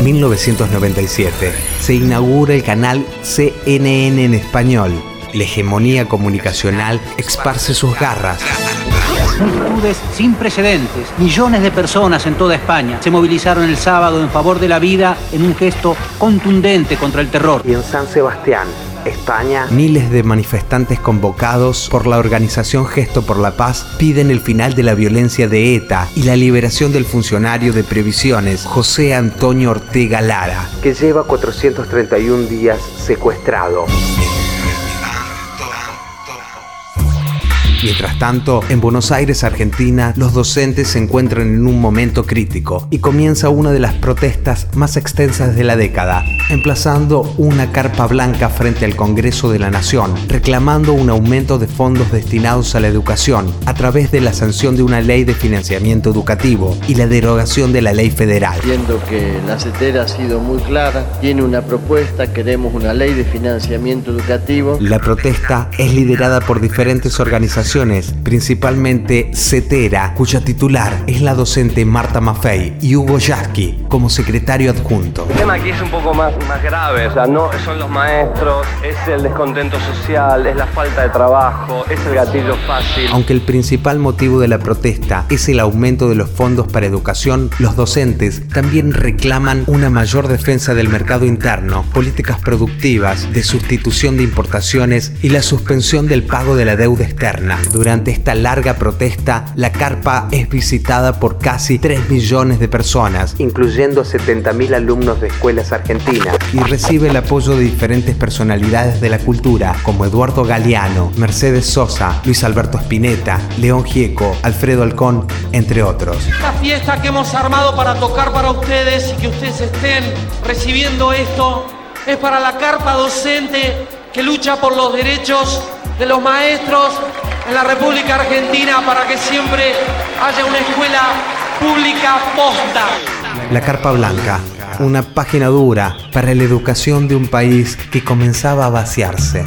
1997. Se inaugura el canal CNN en español. La hegemonía comunicacional esparce sus garras. Multitudes sin precedentes. Millones de personas en toda España se movilizaron el sábado en favor de la vida en un gesto contundente contra el terror. Y en San Sebastián, España, miles de manifestantes convocados por la organización Gesto por la Paz piden el final de la violencia de ETA y la liberación del funcionario de previsiones José Antonio Ortega Lara, que lleva 431 días secuestrado. Mientras tanto, en Buenos Aires, Argentina, los docentes se encuentran en un momento crítico y comienza una de las protestas más extensas de la década, emplazando una carpa blanca frente al Congreso de la Nación, reclamando un aumento de fondos destinados a la educación a través de la sanción de una ley de financiamiento educativo y la derogación de la ley federal. Viendo que la CETER ha sido muy clara, tiene una propuesta, queremos una ley de financiamiento educativo. La protesta es liderada por diferentes organizaciones, principalmente CETERA, cuya titular es la docente Marta Maffei y Hugo Yasky como secretario adjunto. El tema aquí es un poco más más grave. O sea, no son los maestros, es el descontento social, es la falta de trabajo, es el gatillo fácil. Aunque el principal motivo de la protesta es el aumento de los fondos para educación, los docentes también reclaman una mayor defensa del mercado interno, políticas productivas, de sustitución de importaciones y la suspensión del pago de la deuda externa. Durante esta larga protesta, la carpa es visitada por casi 3 millones de personas, incluyendo 70.000 alumnos de escuelas argentinas y recibe el apoyo de diferentes personalidades de la cultura como Eduardo Galeano, Mercedes Sosa, Luis Alberto Spinetta, León Gieco, Alfredo Alcón, entre otros. Esta fiesta que hemos armado para tocar para ustedes y que ustedes estén recibiendo esto es para la carpa docente que lucha por los derechos de los maestros en la República Argentina para que siempre haya una escuela pública posta. La Carpa Blanca, una página dura para la educación de un país que comenzaba a vaciarse.